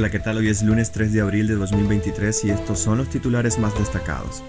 Hola, ¿qué tal? Hoy es lunes 3 de abril de 2023 y estos son los titulares más destacados.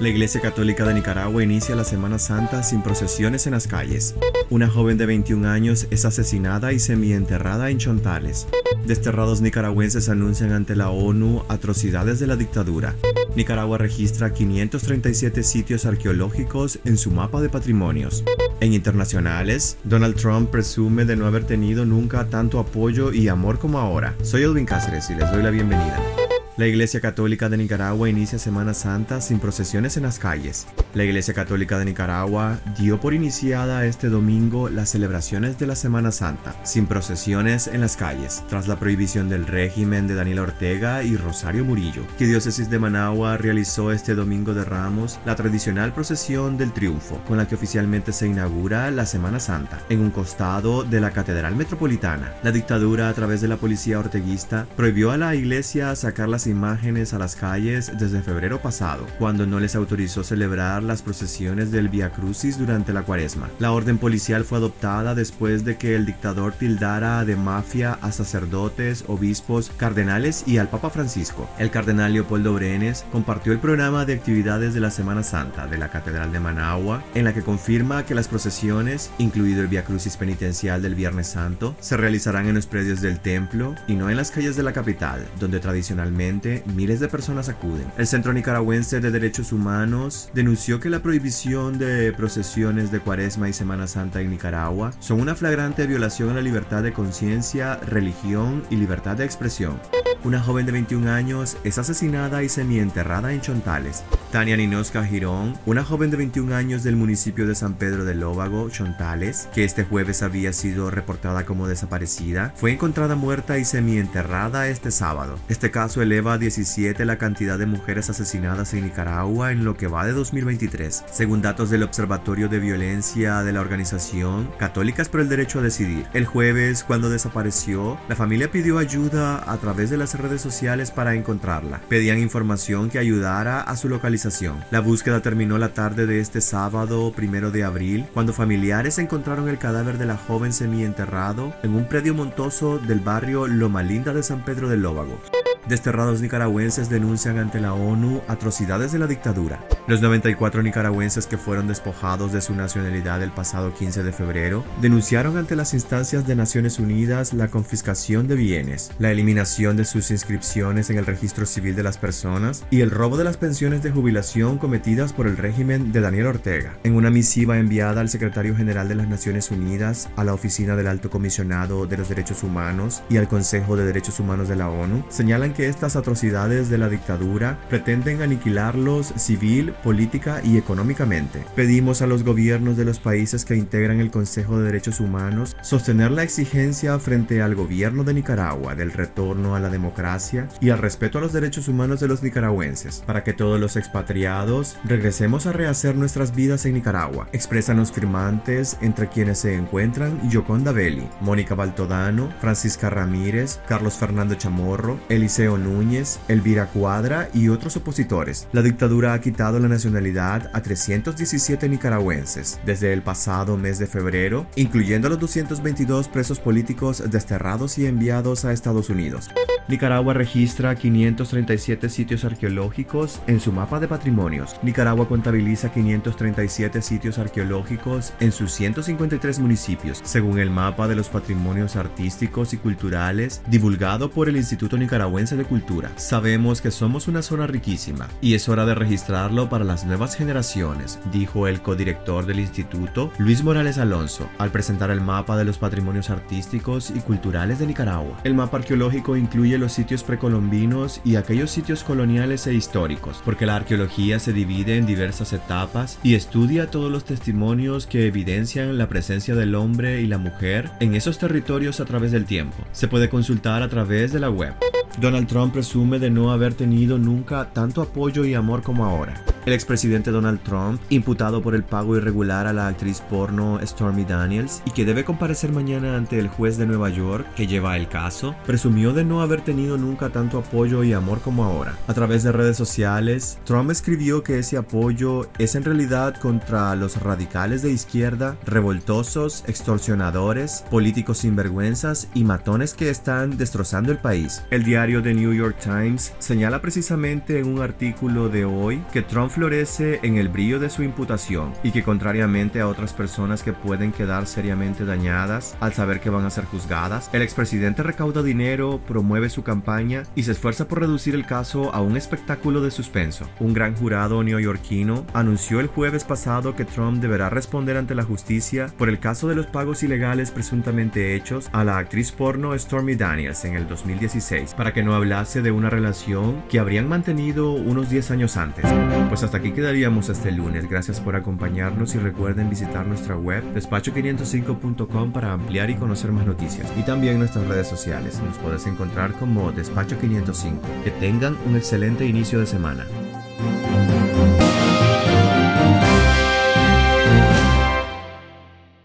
La Iglesia Católica de Nicaragua inicia la Semana Santa sin procesiones en las calles. Una joven de 21 años es asesinada y semienterrada en Chontales. Desterrados nicaragüenses anuncian ante la ONU atrocidades de la dictadura. Nicaragua registra 537 sitios arqueológicos en su mapa de patrimonios. En internacionales, Donald Trump presume de no haber tenido nunca tanto apoyo y amor como ahora. Soy Edwin Cáceres y les doy la bienvenida. La Iglesia Católica de Nicaragua inicia Semana Santa sin procesiones en las calles. La Iglesia Católica de Nicaragua dio por iniciada este domingo las celebraciones de la Semana Santa, sin procesiones en las calles, tras la prohibición del régimen de Daniel Ortega y Rosario Murillo. Que Diócesis de Managua realizó este domingo de Ramos la tradicional procesión del triunfo, con la que oficialmente se inaugura la Semana Santa, en un costado de la Catedral Metropolitana. La dictadura, a través de la policía orteguista, prohibió a la iglesia sacar las imágenes a las calles desde febrero pasado, cuando no les autorizó celebrar las procesiones del Via Crucis durante la cuaresma. La orden policial fue adoptada después de que el dictador tildara de mafia a sacerdotes, obispos, cardenales y al Papa Francisco. El cardenal Leopoldo Brenes compartió el programa de actividades de la Semana Santa de la Catedral de Managua, en la que confirma que las procesiones, incluido el Via Crucis penitencial del Viernes Santo, se realizarán en los predios del templo y no en las calles de la capital, donde tradicionalmente miles de personas acuden. El Centro Nicaragüense de Derechos Humanos denunció que la prohibición de procesiones de Cuaresma y Semana Santa en Nicaragua son una flagrante violación a la libertad de conciencia, religión y libertad de expresión. Una joven de 21 años es asesinada y semienterrada en Chontales. Tania Ninosca Girón, una joven de 21 años del municipio de San Pedro del Lóbago, Chontales, que este jueves había sido reportada como desaparecida, fue encontrada muerta y semienterrada este sábado. Este caso eleva a 17 la cantidad de mujeres asesinadas en Nicaragua en lo que va de 2023, según datos del Observatorio de Violencia de la organización Católicas por el Derecho a Decidir. El jueves, cuando desapareció, la familia pidió ayuda a través de las redes sociales para encontrarla. Pedían información que ayudara a su localización. La búsqueda terminó la tarde de este sábado, primero de abril, cuando familiares encontraron el cadáver de la joven semienterrado en un predio montoso del barrio Loma Linda de San Pedro del Lóbago. Desterrados nicaragüenses denuncian ante la ONU atrocidades de la dictadura. Los 94 nicaragüenses que fueron despojados de su nacionalidad el pasado 15 de febrero denunciaron ante las instancias de Naciones Unidas la confiscación de bienes, la eliminación de sus inscripciones en el registro civil de las personas y el robo de las pensiones de jubilación cometidas por el régimen de Daniel Ortega. En una misiva enviada al secretario general de las Naciones Unidas, a la Oficina del Alto Comisionado de los Derechos Humanos y al Consejo de Derechos Humanos de la ONU, señalan que estas atrocidades de la dictadura pretenden aniquilarlos civil, política y económicamente. Pedimos a los gobiernos de los países que integran el Consejo de Derechos Humanos sostener la exigencia frente al gobierno de Nicaragua del retorno a la democracia y al respeto a los derechos humanos de los nicaragüenses, para que todos los expatriados regresemos a rehacer nuestras vidas en Nicaragua. Expresan los firmantes entre quienes se encuentran Yoconda Belli, Mónica Baltodano, Francisca Ramírez, Carlos Fernando Chamorro, Eliseo Núñez, Elvira Cuadra y otros opositores. La dictadura ha quitado la nacionalidad a 317 nicaragüenses desde el pasado mes de febrero, incluyendo a los 222 presos políticos desterrados y enviados a Estados Unidos. Nicaragua registra 537 sitios arqueológicos en su mapa de patrimonios. Nicaragua contabiliza 537 sitios arqueológicos en sus 153 municipios, según el mapa de los patrimonios artísticos y culturales divulgado por el Instituto Nicaragüense de Cultura. Sabemos que somos una zona riquísima y es hora de registrarlo para las nuevas generaciones, dijo el codirector del instituto, Luis Morales Alonso, al presentar el mapa de los patrimonios artísticos y culturales de Nicaragua. El mapa arqueológico incluye los sitios precolombinos y aquellos sitios coloniales e históricos, porque la arqueología se divide en diversas etapas y estudia todos los testimonios que evidencian la presencia del hombre y la mujer en esos territorios a través del tiempo. Se puede consultar a través de la web. Donald Trump presume de no haber tenido nunca tanto apoyo y amor como ahora. El expresidente Donald Trump, imputado por el pago irregular a la actriz porno Stormy Daniels y que debe comparecer mañana ante el juez de Nueva York que lleva el caso, presumió de no haber tenido nunca tanto apoyo y amor como ahora. A través de redes sociales, Trump escribió que ese apoyo es en realidad contra los radicales de izquierda, revoltosos, extorsionadores, políticos sinvergüenzas y matones que están destrozando el país. El diario The New York Times señala precisamente en un artículo de hoy que Trump florece en el brillo de su imputación y que contrariamente a otras personas que pueden quedar seriamente dañadas al saber que van a ser juzgadas, el expresidente recauda dinero, promueve su campaña y se esfuerza por reducir el caso a un espectáculo de suspenso. Un gran jurado neoyorquino anunció el jueves pasado que Trump deberá responder ante la justicia por el caso de los pagos ilegales presuntamente hechos a la actriz porno Stormy Daniels en el 2016 para que no hablase de una relación que habrían mantenido unos 10 años antes. Pues hasta aquí quedaríamos este lunes. Gracias por acompañarnos y recuerden visitar nuestra web despacho505.com para ampliar y conocer más noticias y también nuestras redes sociales. Nos puedes encontrar como Despacho 505. Que tengan un excelente inicio de semana.